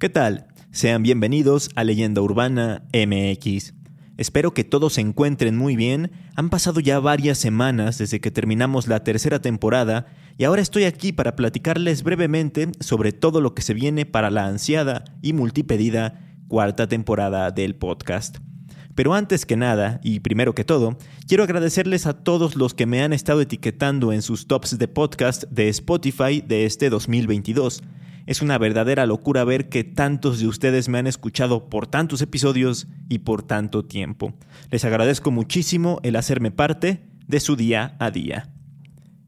¿Qué tal? Sean bienvenidos a Leyenda Urbana MX. Espero que todos se encuentren muy bien. Han pasado ya varias semanas desde que terminamos la tercera temporada y ahora estoy aquí para platicarles brevemente sobre todo lo que se viene para la ansiada y multipedida cuarta temporada del podcast. Pero antes que nada, y primero que todo, quiero agradecerles a todos los que me han estado etiquetando en sus tops de podcast de Spotify de este 2022. Es una verdadera locura ver que tantos de ustedes me han escuchado por tantos episodios y por tanto tiempo. Les agradezco muchísimo el hacerme parte de su día a día.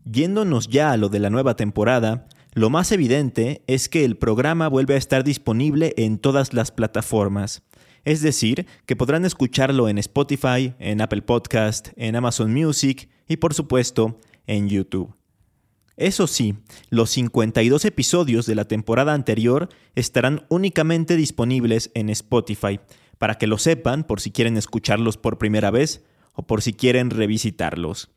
Yéndonos ya a lo de la nueva temporada, lo más evidente es que el programa vuelve a estar disponible en todas las plataformas. Es decir, que podrán escucharlo en Spotify, en Apple Podcast, en Amazon Music y por supuesto en YouTube. Eso sí, los 52 episodios de la temporada anterior estarán únicamente disponibles en Spotify, para que lo sepan por si quieren escucharlos por primera vez o por si quieren revisitarlos.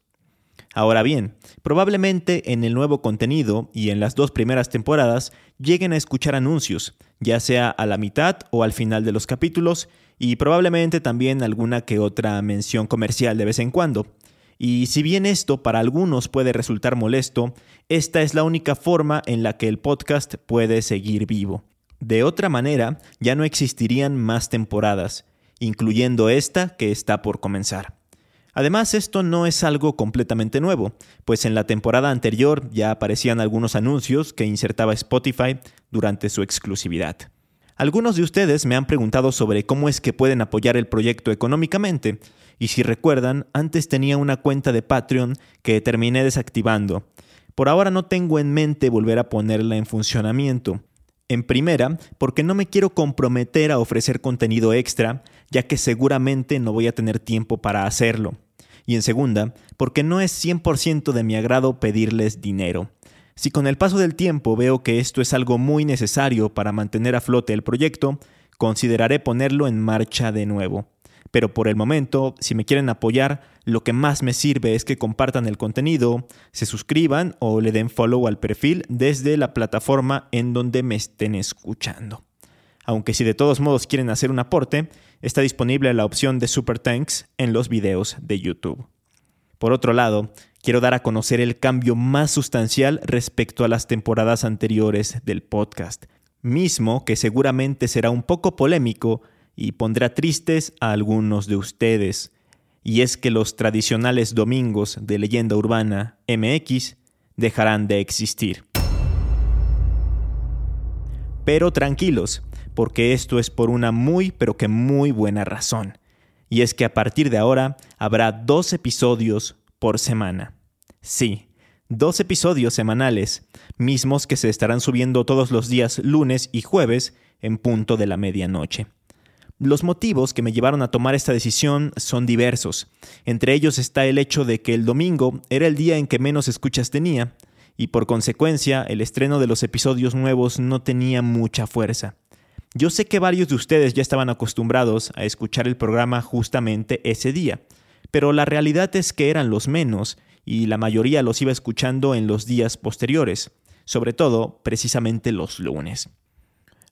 Ahora bien, probablemente en el nuevo contenido y en las dos primeras temporadas lleguen a escuchar anuncios, ya sea a la mitad o al final de los capítulos, y probablemente también alguna que otra mención comercial de vez en cuando. Y si bien esto para algunos puede resultar molesto, esta es la única forma en la que el podcast puede seguir vivo. De otra manera, ya no existirían más temporadas, incluyendo esta que está por comenzar. Además, esto no es algo completamente nuevo, pues en la temporada anterior ya aparecían algunos anuncios que insertaba Spotify durante su exclusividad. Algunos de ustedes me han preguntado sobre cómo es que pueden apoyar el proyecto económicamente, y si recuerdan, antes tenía una cuenta de Patreon que terminé desactivando. Por ahora no tengo en mente volver a ponerla en funcionamiento. En primera, porque no me quiero comprometer a ofrecer contenido extra, ya que seguramente no voy a tener tiempo para hacerlo. Y en segunda, porque no es 100% de mi agrado pedirles dinero. Si con el paso del tiempo veo que esto es algo muy necesario para mantener a flote el proyecto, consideraré ponerlo en marcha de nuevo. Pero por el momento, si me quieren apoyar, lo que más me sirve es que compartan el contenido, se suscriban o le den follow al perfil desde la plataforma en donde me estén escuchando. Aunque si de todos modos quieren hacer un aporte, está disponible la opción de Super Thanks en los videos de YouTube. Por otro lado, quiero dar a conocer el cambio más sustancial respecto a las temporadas anteriores del podcast, mismo que seguramente será un poco polémico y pondrá tristes a algunos de ustedes, y es que los tradicionales domingos de leyenda urbana MX dejarán de existir. Pero tranquilos, porque esto es por una muy pero que muy buena razón y es que a partir de ahora habrá dos episodios por semana. Sí, dos episodios semanales, mismos que se estarán subiendo todos los días lunes y jueves en punto de la medianoche. Los motivos que me llevaron a tomar esta decisión son diversos. Entre ellos está el hecho de que el domingo era el día en que menos escuchas tenía, y por consecuencia el estreno de los episodios nuevos no tenía mucha fuerza. Yo sé que varios de ustedes ya estaban acostumbrados a escuchar el programa justamente ese día, pero la realidad es que eran los menos y la mayoría los iba escuchando en los días posteriores, sobre todo precisamente los lunes.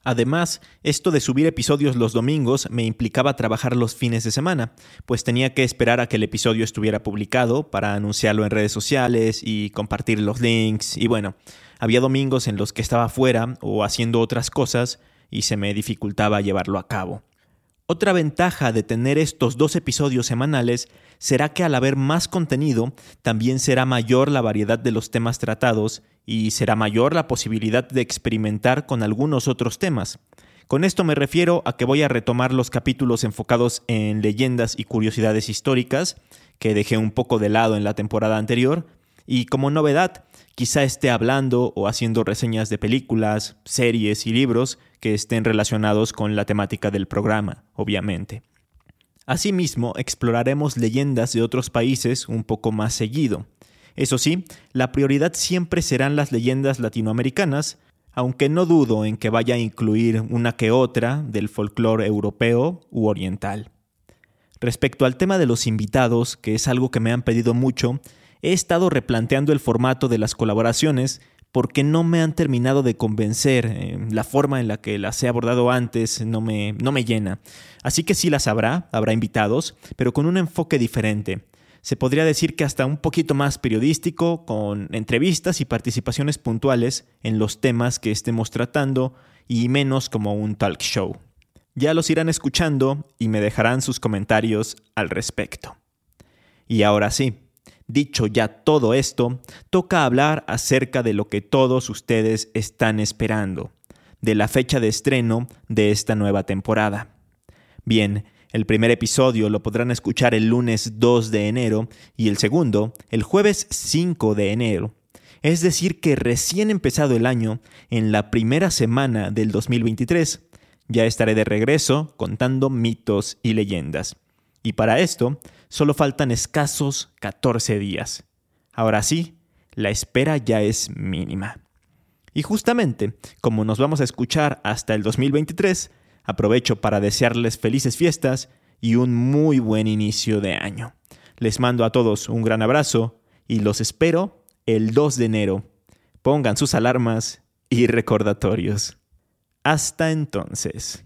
Además, esto de subir episodios los domingos me implicaba trabajar los fines de semana, pues tenía que esperar a que el episodio estuviera publicado para anunciarlo en redes sociales y compartir los links, y bueno, había domingos en los que estaba fuera o haciendo otras cosas y se me dificultaba llevarlo a cabo. Otra ventaja de tener estos dos episodios semanales será que al haber más contenido, también será mayor la variedad de los temas tratados y será mayor la posibilidad de experimentar con algunos otros temas. Con esto me refiero a que voy a retomar los capítulos enfocados en leyendas y curiosidades históricas, que dejé un poco de lado en la temporada anterior, Y como novedad, quizá esté hablando o haciendo reseñas de películas, series y libros que estén relacionados con la temática del programa, obviamente. Asimismo, exploraremos leyendas de otros países un poco más seguido. Eso sí, la prioridad siempre serán las leyendas latinoamericanas, aunque no dudo en que vaya a incluir una que otra del folclore europeo u oriental. Respecto al tema de los invitados, que es algo que me han pedido mucho, he estado replanteando el formato de las colaboraciones porque no me han terminado de convencer. Eh, la forma en la que las he abordado antes no me, no me llena. Así que sí las habrá, habrá invitados, pero con un enfoque diferente se podría decir que hasta un poquito más periodístico, con entrevistas y participaciones puntuales en los temas que estemos tratando y menos como un talk show. Ya los irán escuchando y me dejarán sus comentarios al respecto. Y ahora sí, dicho ya todo esto, toca hablar acerca de lo que todos ustedes están esperando, de la fecha de estreno de esta nueva temporada. Bien, el primer episodio lo podrán escuchar el lunes 2 de enero y el segundo el jueves 5 de enero. Es decir, que recién empezado el año, en la primera semana del 2023, ya estaré de regreso contando mitos y leyendas. Y para esto, solo faltan escasos 14 días. Ahora sí, la espera ya es mínima. Y justamente, como nos vamos a escuchar hasta el 2023, Aprovecho para desearles felices fiestas y un muy buen inicio de año. Les mando a todos un gran abrazo y los espero el 2 de enero. Pongan sus alarmas y recordatorios. Hasta entonces.